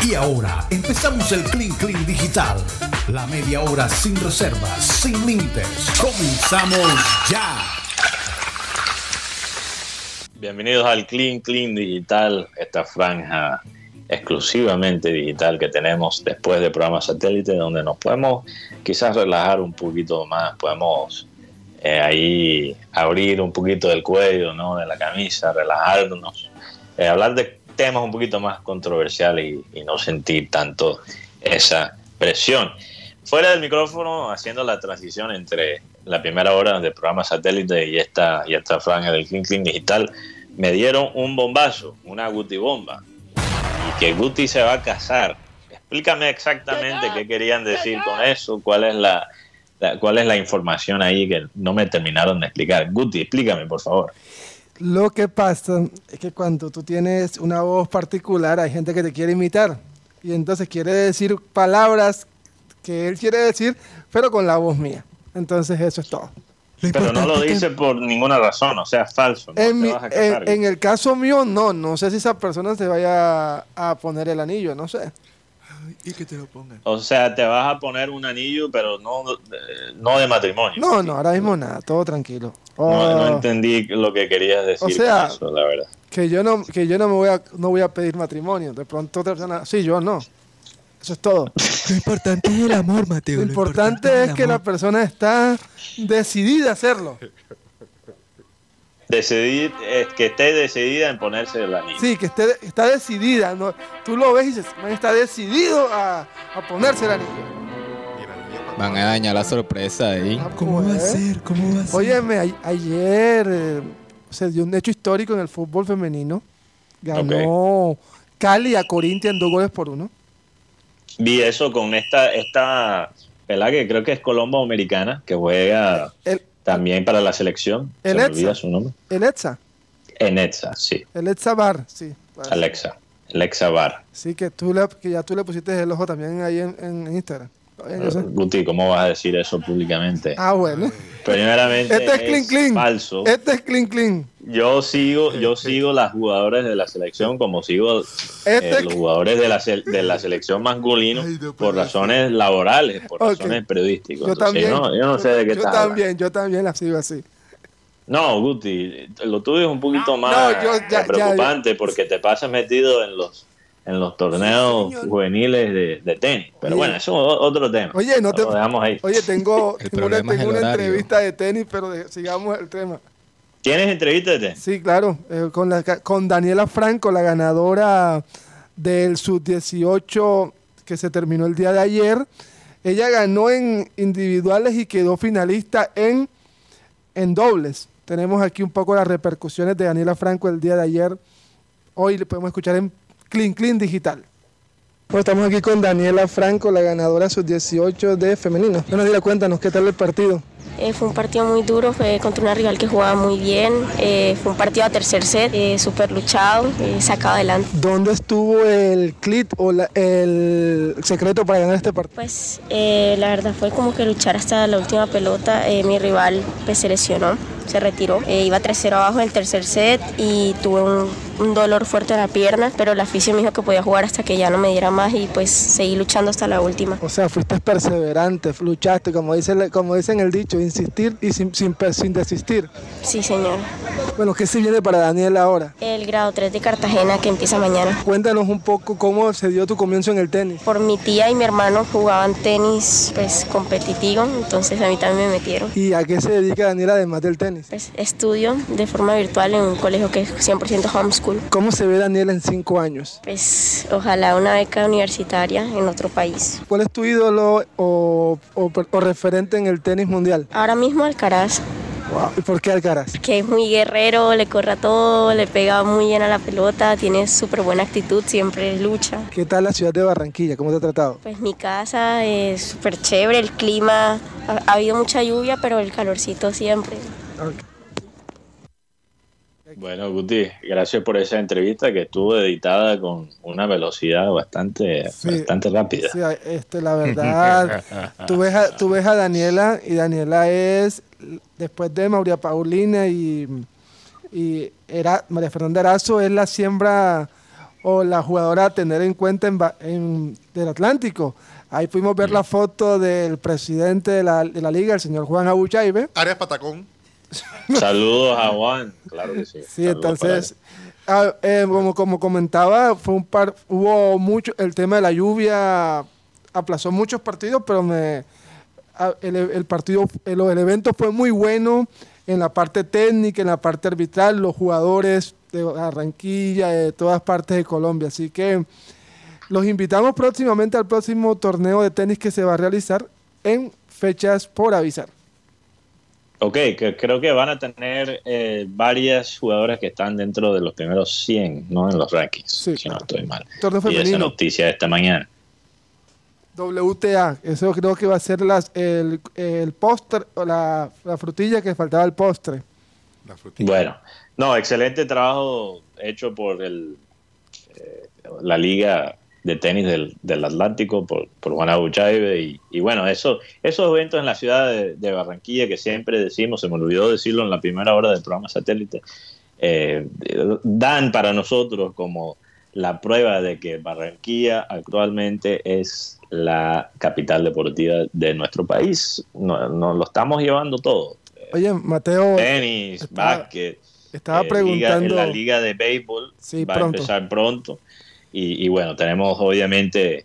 Y ahora empezamos el Clean Clean Digital. La media hora sin reservas, sin límites. Comenzamos ya. Bienvenidos al Clean Clean Digital, esta franja exclusivamente digital que tenemos después del programa satélite, donde nos podemos quizás relajar un poquito más, podemos eh, ahí abrir un poquito del cuello, ¿no? de la camisa, relajarnos, eh, hablar de temas un poquito más controversiales y, no sentir tanto esa presión. Fuera del micrófono, haciendo la transición entre la primera hora del programa satélite y esta, y esta franja del Clean Clean Digital, me dieron un bombazo, una Guti bomba, y que Guti se va a casar. Explícame exactamente qué querían decir con eso, cuál es la, la, cuál es la información ahí que no me terminaron de explicar. Guti, explícame, por favor. Lo que pasa es que cuando tú tienes una voz particular, hay gente que te quiere imitar. Y entonces quiere decir palabras que él quiere decir, pero con la voz mía. Entonces eso es todo. Pero no lo dice por ninguna razón, o sea, es falso. en, en, el caso mío, no. No sé si esa persona se vaya a poner el anillo, no sé. Y que te lo pongan. O sea, te vas a poner un anillo, pero no, no de matrimonio. No, no, ahora mismo nada, todo tranquilo. No, oh. entendí lo que querías decir. O sea, la verdad. Que yo no, que yo no me voy a, no voy a pedir matrimonio. De pronto otra persona, sí, yo no. Eso es todo. Lo importante es el amor, Mateo. Lo, importante, es, que la persona está decidida a hacerlo. Decidir, que esté decidida en ponerse el anillo. Sí, que esté, está decidida. ¿no? Tú lo ves y dices, está decidido a, a ponerse el anillo. Van a dañar la sorpresa ahí. Ah, ¿Cómo va a ser? ¿Cómo va a ser? Óyeme, ayer eh, se dio un hecho histórico en el fútbol femenino. Ganó Cali a Corinthians dos goles por uno. Vi eso con esta, esta ¿verdad? que creo que es Colombo Americana, que juega también para la selección. El se me olvida su nombre. El Etza. En Etza, sí. El Etza Bar, sí. Alexa. Alexa Bar. Sí, que, tú le, que ya tú le pusiste el ojo también ahí en Instagram. Guti, ¿cómo vas a decir eso públicamente? Ah, bueno. Primeramente, este es, clean, clean. falso. Este es clean, clean. Yo sigo, yo sigo las jugadoras de la selección como sigo este eh, los jugadores de la, de la selección masculino por razones laborales, por razones periodísticas. Yo también. yo no sé de qué Yo también, yo también la sigo así. No, Guti, lo tuyo es un poquito más preocupante porque te pasas metido en los en los torneos juveniles de, tenis. Pero bueno, eso es otro tema. Oye, no te, Oye, tengo, una, entrevista de tenis, pero sigamos el tema. ¿Tienes entrevista? Sí, claro, eh, con, la, con Daniela Franco, la ganadora del Sub-18 que se terminó el día de ayer. Ella ganó en individuales y quedó finalista en, en dobles. Tenemos aquí un poco las repercusiones de Daniela Franco el día de ayer. Hoy le podemos escuchar en Clean Clean Digital. Bueno, estamos aquí con Daniela Franco, la ganadora sub-18 de femenino. Bueno, Daniela, cuéntanos, ¿qué tal el partido? Eh, fue un partido muy duro, fue contra una rival que jugaba muy bien, eh, fue un partido a tercer set, eh, súper luchado, sacado adelante. ¿Dónde estuvo el clip o el secreto para ganar este partido? Pues la verdad fue como que luchar hasta la última pelota, mi rival pues, se lesionó, se retiró, iba 3-0 abajo en el tercer set y tuve un, un, dolor fuerte en la pierna, pero la afición me dijo que podía jugar hasta que ya no me diera más y pues seguí luchando hasta la última. O sea, fuiste perseverante, luchaste, como dice, como dicen el dicho, insistir y sin, sin, sin, desistir. Sí, señor. Bueno, ¿qué se viene para Daniel ahora? El grado 3 de Cartagena que empieza mañana. Cuéntanos un poco cómo se dio tu comienzo en el tenis. Por mi tía y mi hermano jugaban tenis pues competitivo, entonces a mí también me metieron. ¿Y a qué se dedica Daniel además del tenis? Pues estudio de forma virtual en un colegio que es 100% homeschool. ¿Cómo se ve Daniel en cinco años? Pues ojalá una beca universitaria en otro país. ¿Cuál es tu ídolo o, o, o referente en el tenis mundial? Ahora mismo Alcaraz. ¿Y por qué Alcaraz? Que es muy guerrero, le corre a todo, le pega muy bien a la pelota, tiene súper buena actitud, siempre lucha. ¿Qué tal la ciudad de Barranquilla? ¿Cómo te ha tratado? Pues mi casa es súper chévere, el clima, ha, habido mucha lluvia, pero el calorcito siempre. Bueno, Guti, gracias por esa entrevista que estuvo editada con una velocidad bastante, bastante rápida. Sí, este, la verdad, tú, ves a, tú ves a Daniela y Daniela es, después de María Paulina y, y era, María Fernanda Arazo, es la siembra o la jugadora a tener en cuenta en, Ba- en- del Atlántico. Ahí pudimos ver la foto del presidente de la, de la liga, el señor Juan Abuchaibe. Arias Patacón. Saludos a Juan, claro que sí. Sí, Saludos entonces, ah, eh, como, como comentaba, fue un par, hubo mucho, el tema de la lluvia aplazó muchos partidos, pero me, ah, el, el partido, el, el evento fue muy bueno en la parte técnica, en la parte arbitral, los jugadores de Barranquilla, de todas partes de Colombia, así que los invitamos próximamente al próximo torneo de tenis que se va a realizar en fechas por avisar. Ok, que creo que van a tener eh, varias jugadoras que están dentro de los primeros 100, ¿no? En los rankings, Sí, si no estoy mal. Torneo Y esa noticia de esta mañana. WTA, eso creo que va a ser las, el, el postre, o la, la frutilla que faltaba el postre. La frutilla. Bueno, no, excelente trabajo hecho por el, eh, la Liga de Tenis del, del Atlántico, por, por Juan Abuchaibe. Y, y bueno, eso, esos eventos en la ciudad de, de Barranquilla que siempre decimos, se me olvidó decirlo en la primera hora del programa satélite, eh, dan para nosotros como la prueba de que Barranquilla actualmente es la capital deportiva de nuestro país. Nos no, lo estamos llevando todo. Oye, Mateo, Tenis, Estaba- básquet. estaba eh, liga- preguntando. la liga de béisbol Sí, va pronto. a empezar pronto. Y, y bueno, tenemos obviamente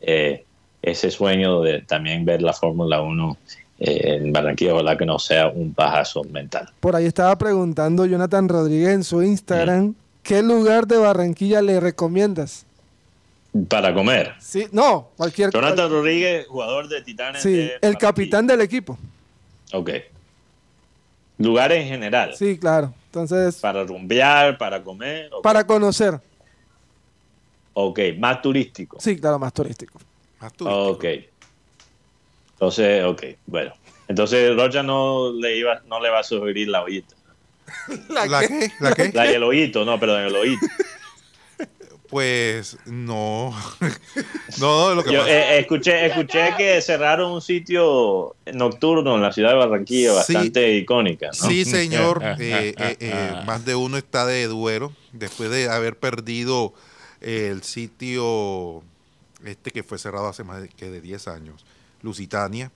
eh, ese sueño de también ver la Fórmula 1 eh, en Barranquilla. Ojalá que no sea un pajazo mental. Por ahí estaba preguntando Jonathan Rodríguez en su Instagram, ¿qué lugar de Barranquilla le recomiendas? Para comer. Sí, no, cualquier Jonathan Rodríguez, jugador de Titanes. Sí, de el capitán del equipo. Ok. Lugares en general. Sí, claro. Entonces, Para rumbear, para comer. para conocer. Ok, más turístico. Sí, claro, más turístico. Más turístico. Ok. Entonces, ok, bueno. Entonces Rocha no le iba, no le va a sugerir la ollita. ¿La qué? ¿La qué? La el ojito, no, perdón, el ojito. Pues no. no, lo que Yo pasa. eh, escuché, escuché que cerraron un sitio nocturno en la ciudad de Barranquilla Sí. bastante icónica, ¿no? Sí, señor. Eh, eh, eh, más de uno está de duelo después de haber perdido el sitio este que fue cerrado hace más de, que de 10 años, Lusitania.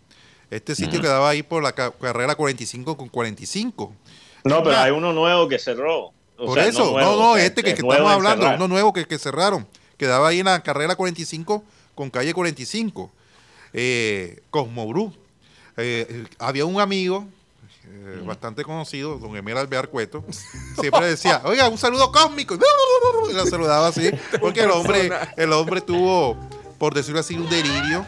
Este sitio quedaba ahí por la ca- carrera 45 con 45. No, pero hay uno nuevo que cerró. O Por sea, eso, no, nuevo, no, este que, es que nuevo estamos hablando, cerrar. uno nuevo que, que cerraron. Quedaba ahí en la carrera 45 con calle 45. Eh. Eh, eh, había un amigo eh, bastante conocido, don Emel Alvear Cueto, siempre decía, oiga, un saludo cósmico. Y lo saludaba así, porque el hombre, el hombre tuvo, por decirlo así, un delirio,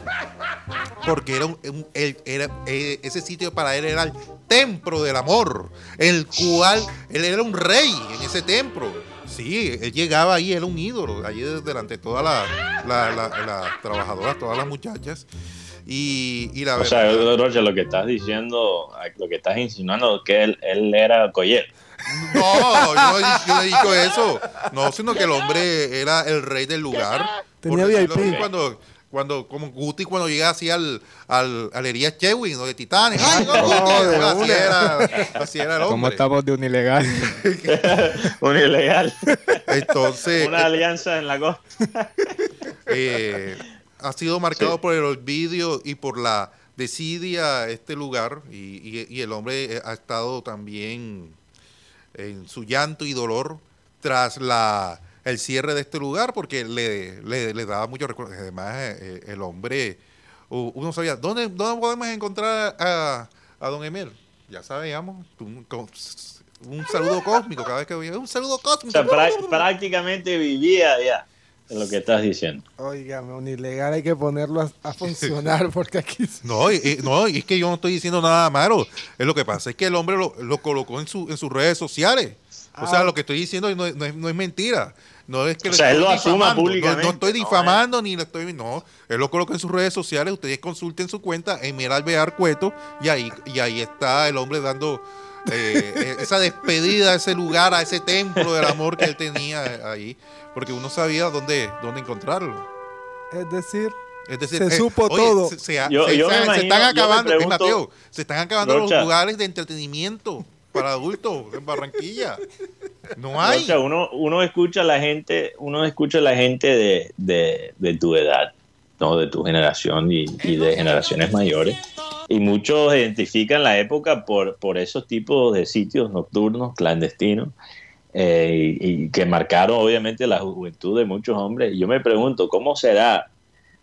porque era, un, un- él- era eh, ese sitio para él era el templo del amor, el cual él era un rey en ese templo. Sí, él llegaba ahí, era un ídolo, allí delante de todas las la, la- las trabajadoras, todas las muchachas. Y, y la O sea, verdad, Rocha, lo que estás diciendo, lo que estás insinuando es que él, él era Collet. no, yo no, he dicho- yo no he dicho eso. No, sino que el hombre era el rey del lugar. Tenía VIP. Cuando, cuando, como Guti cuando llega así al, al, al Elías Chewin, ¿no? de Titanes. ¡Ay, no, así, una. era, así era el ¿Cómo hombre. estamos de un ilegal? Un ilegal. Entonces, Una alianza en la costa. eh, ha sido marcado Sí. por el olvido y por la desidia este lugar y, y- y el hombre eh, ha estado también en su llanto y dolor tras la el cierre de este lugar porque le, le, le daba mucho recuerdo. Además, eh, eh, el hombre, uno sabía, ¿dónde, dónde podemos encontrar a, a don Emel? Ya sabíamos, un, saludo cósmico cada vez que veía, un saludo O cósmico. sea, prá- prácticamente vivía allá, es lo que estás diciendo. Óigame, un ilegal hay que ponerlo a, a funcionar porque aquí... No, y, y- no, y es que yo no estoy diciendo nada malo. Es lo que pasa es que el hombre lo, lo colocó en, su, en sus redes sociales. O sea, Ah. lo que estoy diciendo no, es- no es, no es mentira. No es que O sea, él lo asuma. No- públicamente, No, estoy ¿no? difamando ni le estoy. No, él lo colocó en sus redes sociales. Ustedes consulten su cuenta, Emir Alvear Cueto, y ahí, y ahí está el hombre dando eh, esa despedida a ese lugar, a ese templo del amor que él tenía ahí. Porque uno sabía dónde, dónde encontrarlo. Es decir, Es decir, Se supo oye, todo. Se, se- Yo- se- yo se- me se imagino- están acabando, eh, pregunto- Mateo, se están acabando Rocha. los lugares de entretenimiento para adultos en Barranquilla. No hay. Uno, uno escucha a la gente, uno escucha a la gente de, de, de tu edad, ¿no? de tu generación y, y de generaciones mayores. Y muchos identifican la época por, por esos tipos de sitios nocturnos, clandestinos, eh, y, que marcaron obviamente la juventud de muchos hombres. Y yo me pregunto, ¿cómo será,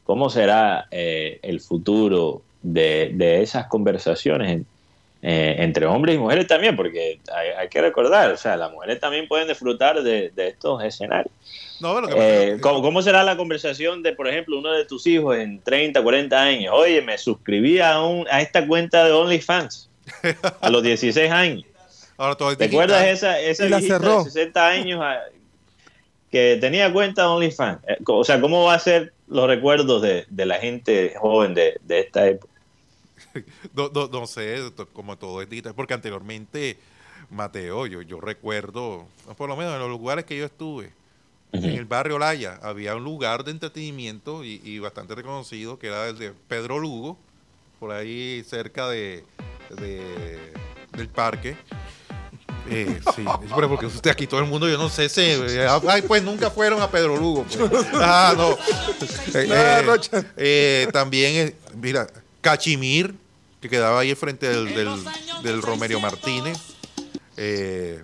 cómo será eh, el futuro de, de esas conversaciones eh, entre hombres y mujeres también? Porque hay, hay que recordar, o sea, las mujeres también pueden disfrutar de, de estos escenarios. No, que Eh, ¿cómo, cómo será la conversación de, por ejemplo, uno de tus hijos en 30, 40 años? Oye, me suscribí a, un, a esta cuenta de OnlyFans a los 16 años. ahora todo ¿Te acuerdas esa, esa la cerró. de 60 años ah, que tenía cuenta de OnlyFans? Eh, O sea, ¿cómo va a ser los recuerdos de, de la gente joven de, de esta época? No, no, no sé, como todo es digital, porque anteriormente, Mateo, yo, yo recuerdo, por lo menos en los lugares que yo estuve, en el barrio Laya, había un lugar de entretenimiento y, y bastante reconocido, que era el de Pedro Lugo, por ahí cerca de, de- del parque. Eh, sí, pero porque usted aquí todo el mundo, yo no sé, se, eh, ay, pues nunca fueron a Pedro Lugo. pues. Ah, no. Eh, eh, también, eh, mira, Cachimir, que quedaba ahí frente del, del, del Romerio Martínez. Eh,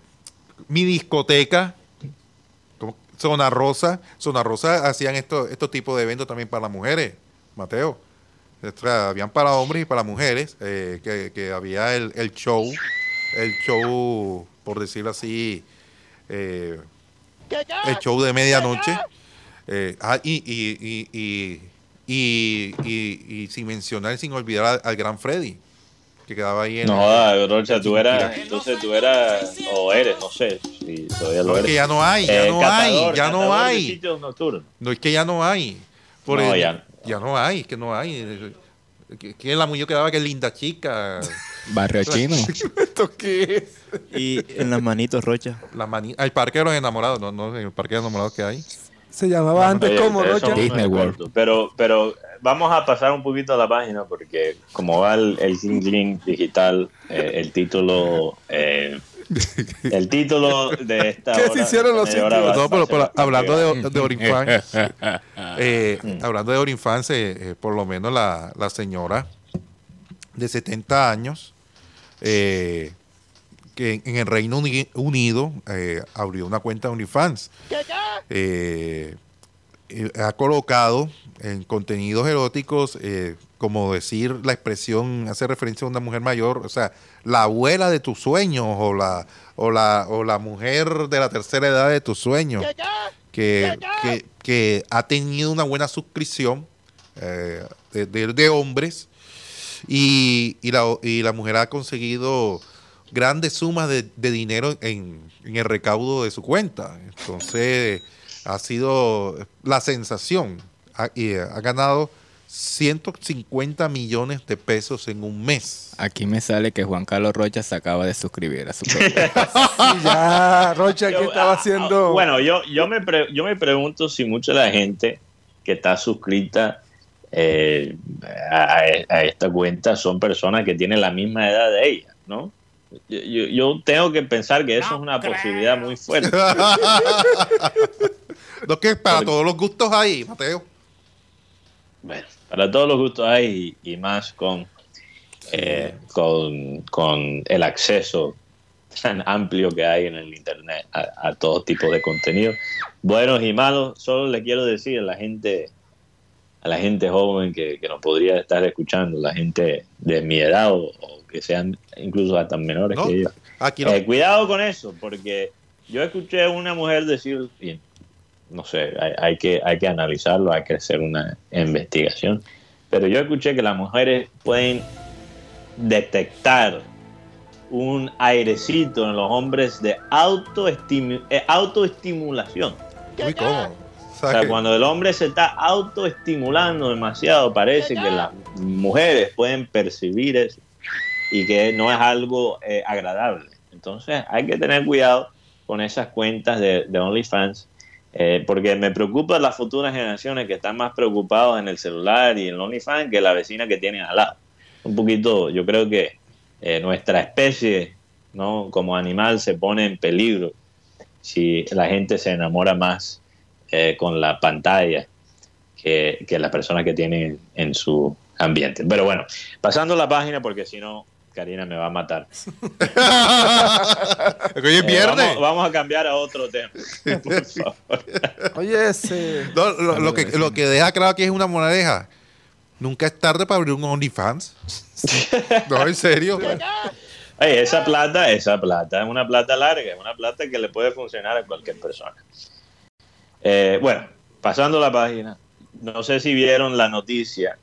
mi discoteca, Zona Rosa. Zona Rosa hacían estos tipos de eventos también para las mujeres, Mateo. Sea, habían para hombres y para mujeres, eh, que, que había el, el show, el show, por decirlo así, eh, el show de medianoche. Eh, ah, y, y, y, y, y, y- y sin mencionar, sin olvidar al, al gran Freddy, que quedaba ahí en... No, Rocha, tú eras, entonces tú eras, o eres, no sé, si todavía lo No, es eres. que ya no hay, ya Eh, no catador, hay, ya no hay. sitios nocturnos. No es que ya no hay. Por No, el- ya- ya no hay, es que no hay. Que- la muñeca quedaba que linda chica. Barrio chino. ¿Esto qué es? Y en las manitos, Rocha. La mani el parque de los enamorados, no, no, el parque de los enamorados que hay. Se llamaba antes Oye, como Rocha. Disney World. Pero, pero vamos a pasar un poquito a la página porque como va el, el digital, eh, el título... eh, el título de esta ¿Qué se hicieron los va- No, pero, hablando de, de Orinfans, eh, hablando de Orinfans, eh, eh, por lo menos la, la señora de 70 años, eh, que en el Reino Uni- Unido eh, abrió una cuenta de OnlyFans. Eh, eh, ha colocado en contenidos eróticos, eh, como decir la expresión, hace referencia a una mujer mayor, o sea, la abuela de tus sueños o la, o la, o la mujer de la tercera edad de tus sueños, que, que, que ha tenido una buena suscripción eh, de, de- de hombres y, y, la, y la mujer ha conseguido grandes sumas de, de dinero en, en el recaudo de su cuenta. Entonces, ha sido la sensación. Ha, y ha ganado 150 millones de pesos en un mes. Aquí me sale que Juan Carlos Rocha se acaba de suscribir a su. Y ya, Rocha, ¿qué Yo- estaba ah, haciendo? ah, Bueno, yo, yo, me pre- yo me pregunto si mucha de la gente que está suscrita eh, a, a esta cuenta son personas que tienen la misma edad de ella, ¿no? Yo, yo- yo tengo que pensar que eso es una posibilidad muy fuerte. Lo que para Porque- todos los gustos ahí, Mateo. Bueno, para todos los gustos hay y, y más con, eh, con, con el acceso tan amplio que hay en el Internet a, a todo tipo de contenido, buenos y malos. Solo le quiero decir a la gente, a la gente joven que, que nos podría estar escuchando, la gente de mi edad o, o que sean incluso hasta menores No, que yo. Aquí no. Eh, cuidado con eso, porque yo escuché a una mujer decir, y no sé, hay, hay que, hay que analizarlo, hay que hacer una investigación, pero yo escuché que las mujeres pueden detectar un airecito en los hombres de eh, autoestimulación. Muy cómodo. O sea cuando el hombre se está autoestimulando demasiado, parece que las mujeres pueden percibir eso y que no es algo eh, agradable. Entonces hay que tener cuidado con esas cuentas de, de OnlyFans, eh, porque me preocupan las futuras generaciones que están más preocupados en el celular y en el OnlyFans que la vecina que tienen al lado. Un poquito, yo creo que eh, nuestra especie, ¿no? como animal, se pone en peligro si la gente se enamora más eh, con la pantalla que, que las personas que tienen en su ambiente. Pero bueno, pasando la página porque si no, Karina me va a matar. Hoy es Eh, vamos, vamos a cambiar a otro tema. Por favor. Oye, ese. No, lo, lo que, lo que deja claro aquí es una moraleja. Nunca es tarde para abrir un OnlyFans. no, en serio. Oye, esa plata, esa plata es una plata larga, es una plata que le puede funcionar a cualquier persona. Eh, bueno, pasando la página, no sé si vieron la noticia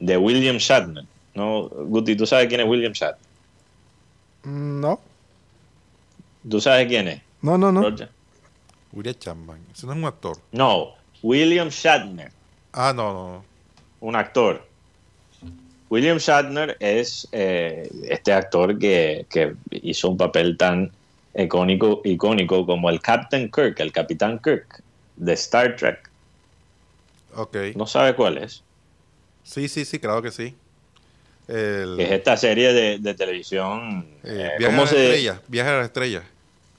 de William Shatner. No, Guti, ¿tú sabes quién es William Shatner? No, ¿Tú sabes quién es? no, no, no. Roger? William Chapman. Ese no es un actor. No, William Shatner, Ah, no, no. no. un actor. William Shatner es eh, este actor que, que hizo un papel tan icónico, icónico como el Captain Kirk, el Capitán Kirk de Star Trek. Ok. ¿No sabe cuál es? Sí, sí, sí, claro que sí. El, es esta serie de, de televisión. eh, eh, viaje ¿Cómo a la se estrella. Viaje a la estrella.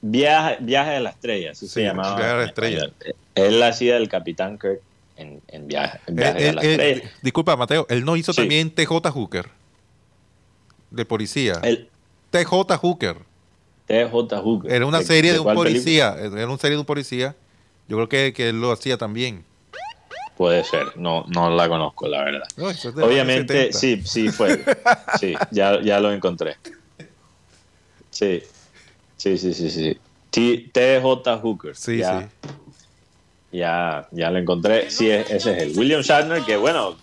Viaje, Viaje a la Estrella, así Sí, se llamaba. Viaje a la Estrella. Él hacía el Capitán Kirk en, en Viaje, en Viaje Él- a la él- él- Estrella. disculpa, Mateo. Él no hizo Sí. también TJ Hooker. De policía. El TJ Hooker. TJ Hooker. Era una ¿De- serie de, un cuál película? policía. Era una serie de un policía. Yo creo que, que él lo hacía también. Puede ser, no, no la conozco, la verdad. No, es Obviamente, años 70. sí, sí fue. Sí, ya, ya lo encontré. Sí, sí, sí, sí, sí. T- TJ Hooker. Sí, ya, sí. Ya, ya lo encontré. Sí, es- ese es él. William Shatner, que bueno,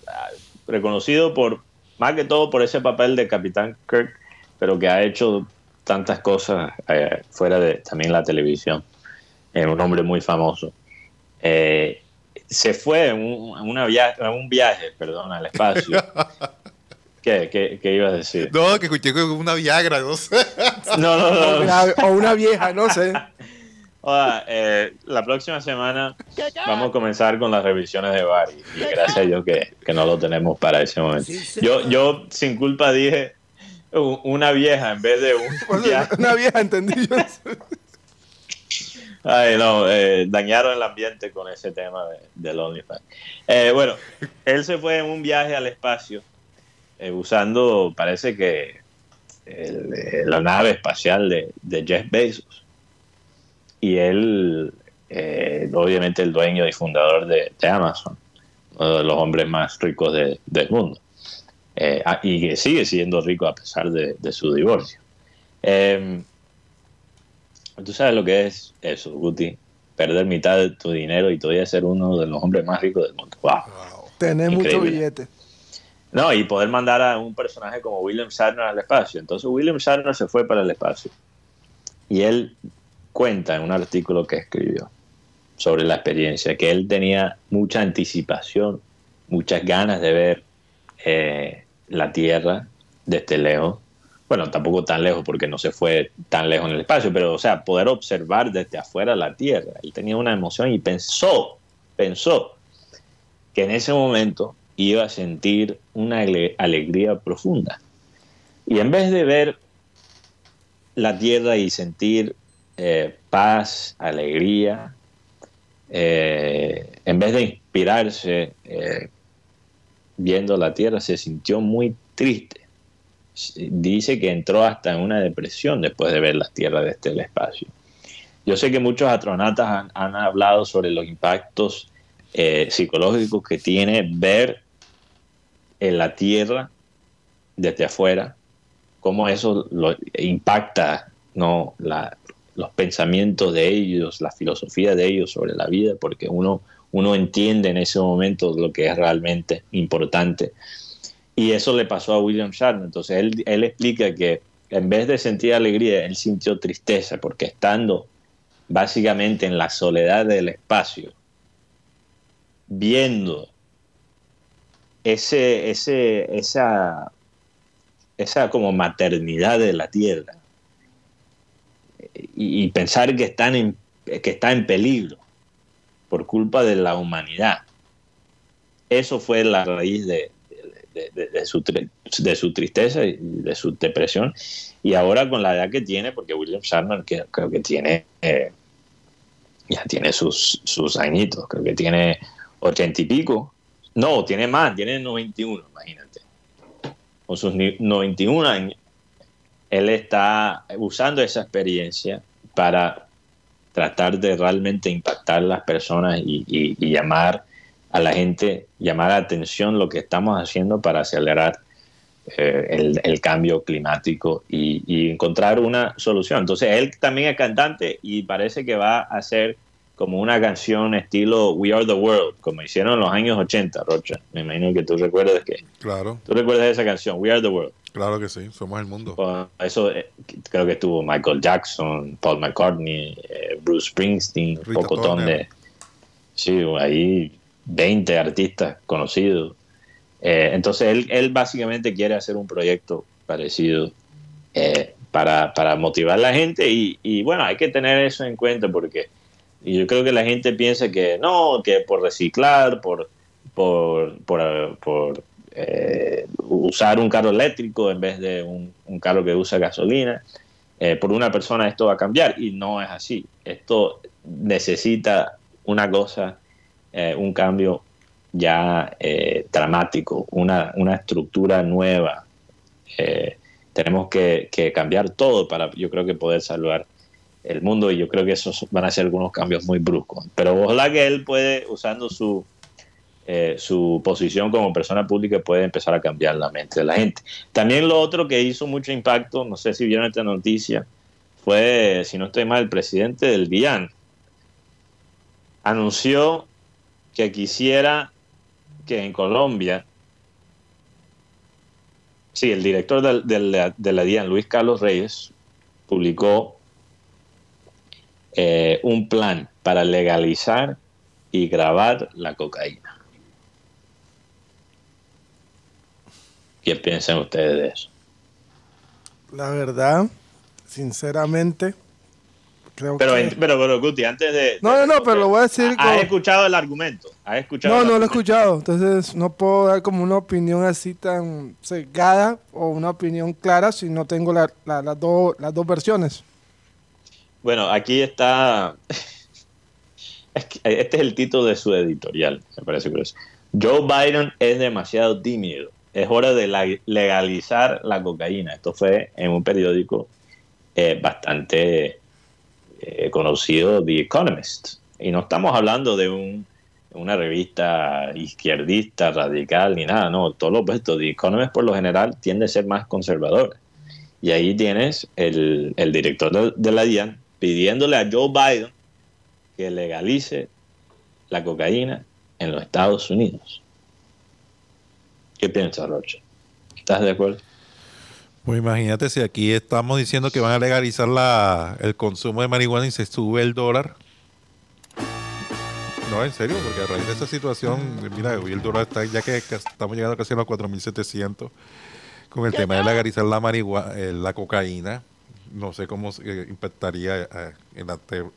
reconocido por, más que todo por ese papel de Capitán Kirk, pero que ha hecho tantas cosas eh, fuera de también la televisión. Es un hombre muy famoso. Eh, se fue en un, en una via- en un viaje, perdón, al espacio. ¿Qué, qué, qué ibas a decir? No, que escuché una Viagra, no sé. No, no, no. Una- o una vieja, no sé. Hola, eh, la próxima semana vamos a comenzar con las revisiones de Barry. Y gracias a Dios que, que no lo tenemos para ese momento. Yo, yo sin culpa dije una vieja en vez de un una vieja, entendí yo. Ay, no, eh, dañaron el ambiente con ese tema de, del OnlyFans. Eh, bueno, él se fue en un viaje al espacio eh, usando, parece que eh, la nave espacial de, Jeff Bezos. Y él, eh, obviamente, el dueño y fundador de, Amazon, uno de los hombres más ricos de- del mundo. Ah, y que sigue siendo rico a pesar de, su divorcio. Tú sabes lo que es eso, Guti. Perder mitad de tu dinero y todavía ser uno de los hombres más ricos del mundo. Wow. Tener mucho billete. No, y poder mandar a un personaje como William Shatner al espacio. Entonces William Shatner se fue para el espacio. Y él cuenta en un artículo que escribió sobre la experiencia que él tenía mucha anticipación, muchas ganas de ver eh, la Tierra desde lejos. Bueno, tampoco tan lejos porque no se fue tan lejos en el espacio, pero o sea, poder observar desde afuera la Tierra. Él tenía una emoción y pensó, pensó que en ese momento iba a sentir una ale- alegría profunda. Y en vez de ver la tierra y sentir eh, paz, alegría, eh, en vez de inspirarse eh, viendo la tierra, se sintió muy triste. Dice que entró hasta en una depresión después de ver la tierra desde el espacio. Yo sé que muchos astronautas han, hablado sobre los impactos eh, psicológicos que tiene ver en la Tierra desde afuera, cómo eso lo impacta ¿no? los pensamientos de ellos, la filosofía de ellos sobre la vida, porque uno, uno entiende en ese momento lo que es realmente importante. Y eso le pasó a William Shatner. Entonces él, él explica que en vez de sentir alegría, él sintió tristeza, porque estando básicamente en la soledad del espacio, viendo ese, ese, esa, esa como maternidad de la tierra y, y pensar que, están en, que está en peligro por culpa de la humanidad. Eso fue la raíz de, de, su, de su tristeza y de su depresión. Y ahora con la edad que tiene, porque William Shatner creo que tiene, eh, ya tiene sus, sus añitos, creo que tiene ochenta y pico. No, tiene más, tiene 91, imagínate. Con sus 91 años, él está usando esa experiencia para tratar de realmente impactar a las personas y, llamar a la gente, llamar la atención lo que estamos haciendo para acelerar eh, el, cambio climático y, y, encontrar una solución. Entonces, él también es cantante y parece que va a hacer como una canción estilo We Are the World, como hicieron en los años 80, Rocha. Me imagino que tú recuerdas que. Claro. Tú recuerdas esa canción, We Are the World. Claro que sí, somos el mundo. Eso eh, creo que estuvo Michael Jackson, Paul McCartney, eh, Bruce Springsteen, un pocotón de. Sí, ahí 20 artistas conocidos. Eh, entonces él, él básicamente quiere hacer un proyecto parecido para, para motivar a la gente y, bueno, hay que tener eso en cuenta porque yo creo que la gente piensa que no, que por reciclar, por, por, por, eh, usar un carro eléctrico en vez de un, carro que usa gasolina, eh, por una persona esto va a cambiar. Y no es así. Esto necesita una cosa, eh, un cambio ya dramático, una, una estructura nueva. tenemos que, cambiar todo para, yo creo que poder salvar el mundo y yo creo que esos van a ser algunos cambios muy bruscos. Pero ojalá que él puede, usando su, eh, su posición como persona pública, puede empezar a cambiar la mente de la gente. También lo otro que hizo mucho impacto, no sé si vieron esta noticia, fue, si no estoy mal, el presidente del GIAN. Anunció que quisiera que en Colombia, sí, el director de, la, la DIAN, Luis Carlos Reyes, publicó eh, un plan para legalizar y grabar la cocaína. ¿Qué piensan ustedes de eso? La verdad, sinceramente, creo pero, que... Pero, pero, Guti, antes de... No, no, no, pero lo voy a decir... ¿Has escuchado el argumento? ¿Has escuchado no, no lo he escuchado. Entonces no puedo dar como una opinión así tan cegada o una opinión clara si no tengo la, las dos versiones. Bueno, aquí está. Este es el título de su editorial, me parece curioso. Joe Biden es demasiado tímido. Es hora de legalizar la cocaína. Esto fue en un periódico eh, bastante eh, conocido, The Economist. Y no estamos hablando de un, una revista izquierdista, radical, ni nada, no, todo lo opuesto. The Economist por lo general tiende a ser más conservador. Y ahí tienes el, el director de, la DIAN, pidiéndole a Joe Biden que legalice la cocaína en los Estados Unidos. ¿Qué piensas, Rocha? ¿Estás de acuerdo? Pues imagínate si aquí estamos diciendo que van a legalizar la, el consumo de marihuana y se sube el dólar. No, en serio, porque a raíz de esa situación, mira, hoy el dólar está, ya que estamos llegando casi a los 4.700, con el tema de legalizar la marihuana, eh, la cocaína, no sé cómo impactaría eh, en,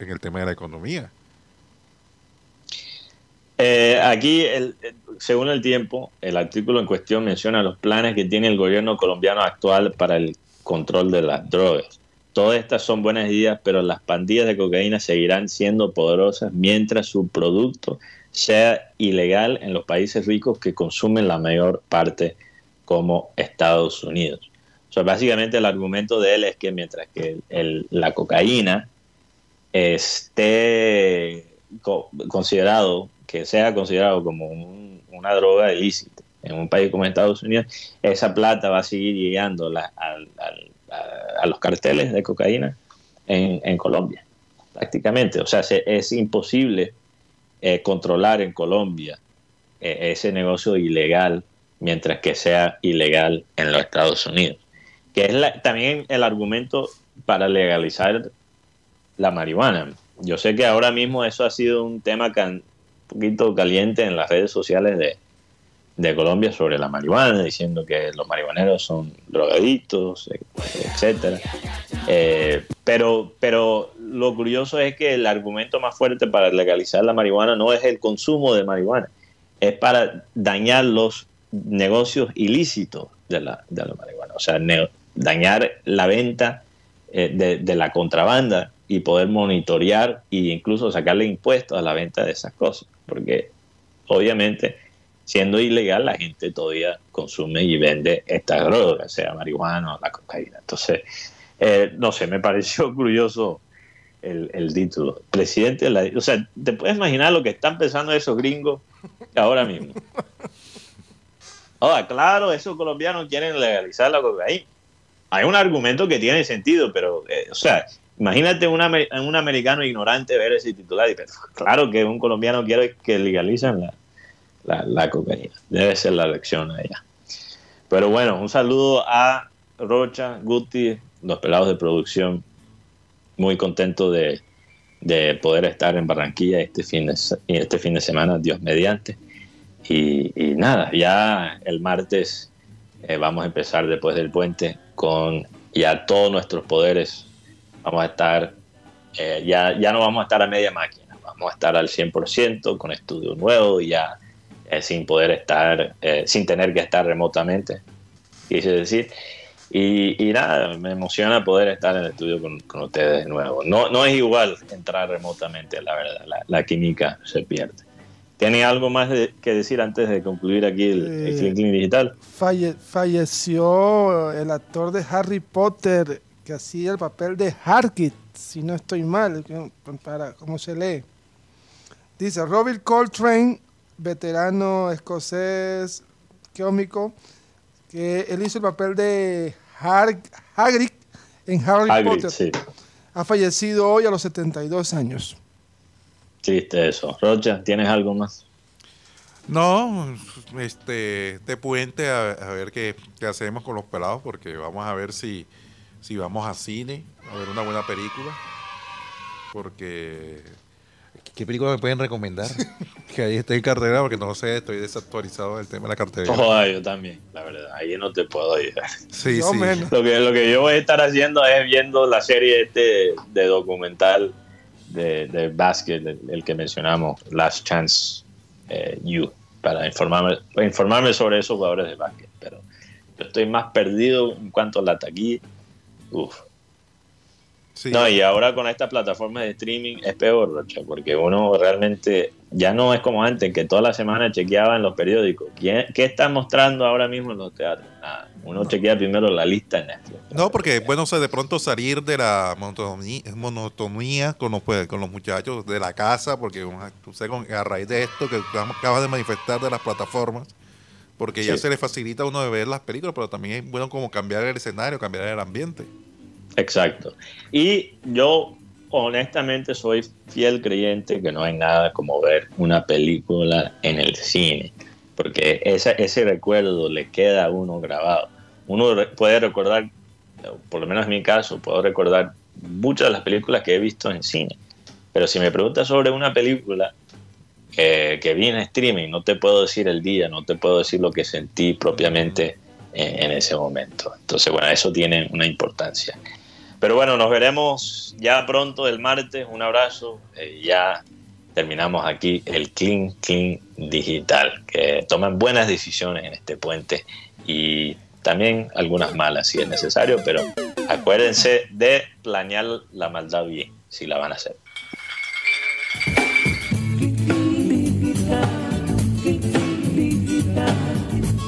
el tema de la economía. Eh, aquí, según el tiempo, el artículo en cuestión menciona los planes que tiene el gobierno colombiano actual para el control de las drogas. Todas estas son buenas ideas, pero las pandillas de cocaína seguirán siendo poderosas mientras su producto sea ilegal en los países ricos que consumen la mayor parte como Estados Unidos básicamente el argumento de él es que mientras que la cocaína esté considerado, que sea considerado como una droga ilícita en un país como Estados Unidos, esa plata va a seguir llegando a, los carteles de cocaína en, Colombia, prácticamente. O sea, es imposible eh, controlar en Colombia eh, ese negocio ilegal mientras que sea ilegal en los Estados Unidos que es también el argumento para legalizar la marihuana. Yo sé que ahora mismo eso ha sido un tema un poquito caliente en las redes sociales de, Colombia sobre la marihuana, diciendo que los marihuaneros son drogadictos, etcétera. Eh, pero, pero lo curioso es que el argumento más fuerte para legalizar la marihuana no es el consumo de marihuana, es para dañar los negocios ilícitos de la, de la marihuana. O sea, dañar la venta eh, de, la contrabanda y poder monitorear e incluso sacarle impuestos a la venta de esas cosas, porque obviamente siendo ilegal la gente todavía consume y vende estas drogas, sea marihuana o la cocaína. Entonces, eh, no sé, me pareció curioso el, título. Presidente de la... O sea, ¿te puedes imaginar lo que están pensando esos gringos ahora mismo? Ahora, claro, esos colombianos quieren legalizar la cocaína. Hay un argumento que tiene sentido, pero, eh, o sea, imagínate un, un americano ignorante ver ese titular y pensar, claro que un colombiano quiere que legalicen la, la, cocaína. Debe ser la lección allá. Pero bueno, un saludo a Rocha, Guti, los pelados de producción. Muy contento de, poder estar en Barranquilla este fin de, este fin de semana, Dios mediante. Y, nada, ya el martes eh, vamos a empezar después del puente con ya todos nuestros poderes. Vamos a estar, eh, ya, ya no vamos a estar a media máquina, vamos a estar al 100% con estudio nuevo y ya eh, sin poder estar, eh, sin tener que estar remotamente, quise decir. Y, nada, me emociona poder estar en el estudio con, ustedes de nuevo. No, no es igual entrar remotamente, la verdad, la, química se pierde. ¿Tiene algo más que decir antes de concluir aquí el, el eh, Digital? falleció el actor de Harry Potter que hacía el papel de Harkit, si no estoy mal, para cómo se lee. Dice Robert Coltrane veterano escocés cómico, que él hizo el papel de Hagrid en Harry Potter. Ha fallecido hoy a los 72 años. Triste eso. Rocha, ¿tienes algo más? No, este, de puente a, ver qué, hacemos con los pelados, porque vamos a ver si, si vamos a cine, a ver una buena película, porque ¿Qué película me pueden recomendar? que ahí estoy en cartera porque no sé, estoy desactualizado del tema de la cartera. Oh, yo también, la verdad, ahí no te puedo ayudar. Sí, sí. Lo que, lo que yo voy a estar haciendo es viendo la serie este de documental de, de básquet, el, que mencionamos, Last Chance eh, You, para informarme, informarme sobre esos jugadores de básquet. Pero yo estoy más perdido en cuanto a la taquilla. Uf, no, y ahora con esta plataforma de streaming es peor, Rocha, porque uno realmente ya no es como antes, que toda la semana chequeaba en los periódicos. ¿Qué, qué están mostrando ahora mismo en los teatros? Nada. Uno chequea primero la lista en Netflix. No, porque bueno de pronto salir de la monotonía, con, los, pues, con los muchachos de la casa, porque tú sé, a raíz de esto que acabas de manifestar de las plataformas, porque ya se le facilita a uno de ver las películas, pero también es bueno como cambiar el escenario, cambiar el ambiente. Exacto. Y yo honestamente soy fiel creyente que no hay nada como ver una película en el cine, porque ese, ese recuerdo le queda a uno grabado. Uno puede recordar, por lo menos en mi caso, puedo recordar muchas de las películas que he visto en cine, pero si me preguntas sobre una película que, que vi en streaming, no te puedo decir el día, no te puedo decir lo que sentí propiamente en, en ese momento. Entonces, bueno, eso tiene una importancia. Pero bueno, nos veremos ya pronto el martes. Un abrazo. Eh, ya terminamos aquí el Clean Clean Digital, que toman buenas decisiones en este puente y también algunas malas si es necesario, pero acuérdense de planear la maldad bien, si la van a hacer.